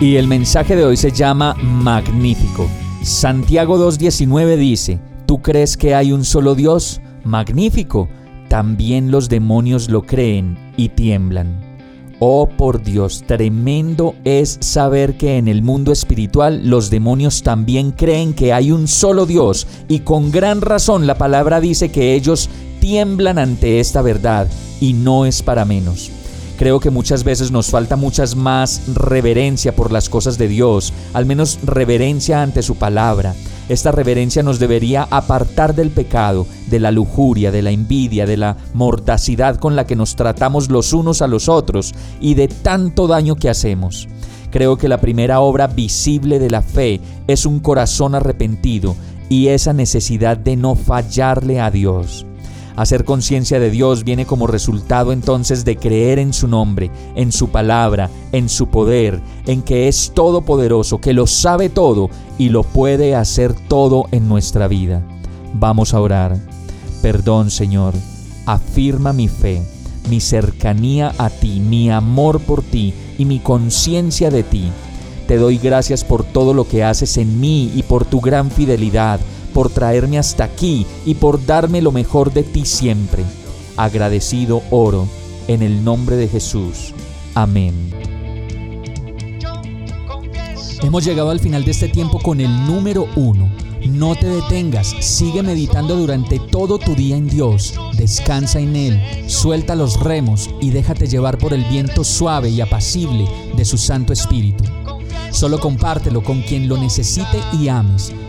Y el mensaje de hoy se llama Magnífico. Santiago 2.19 dice, ¿tú crees que hay un solo Dios? Magnífico. También los demonios lo creen y tiemblan. Oh por Dios, tremendo es saber que en el mundo espiritual los demonios también creen que hay un solo Dios y con gran razón la palabra dice que ellos tiemblan ante esta verdad y no es para menos. Creo que muchas veces nos falta muchas más reverencia por las cosas de Dios, al menos reverencia ante su palabra. Esta reverencia nos debería apartar del pecado, de la lujuria, de la envidia, de la mordacidad con la que nos tratamos los unos a los otros y de tanto daño que hacemos. Creo que la primera obra visible de la fe es un corazón arrepentido y esa necesidad de no fallarle a Dios. Hacer conciencia de Dios viene como resultado entonces de creer en su nombre, en su palabra, en su poder, en que es todopoderoso, que lo sabe todo y lo puede hacer todo en nuestra vida. Vamos a orar. Perdón, Señor. Afirma mi fe, mi cercanía a ti, mi amor por ti y mi conciencia de ti. Te doy gracias por todo lo que haces en mí y por tu gran fidelidad por traerme hasta aquí y por darme lo mejor de ti siempre. Agradecido oro en el nombre de Jesús. Amén. Hemos llegado al final de este tiempo con el número uno. No te detengas, sigue meditando durante todo tu día en Dios, descansa en Él, suelta los remos y déjate llevar por el viento suave y apacible de su Santo Espíritu. Solo compártelo con quien lo necesite y ames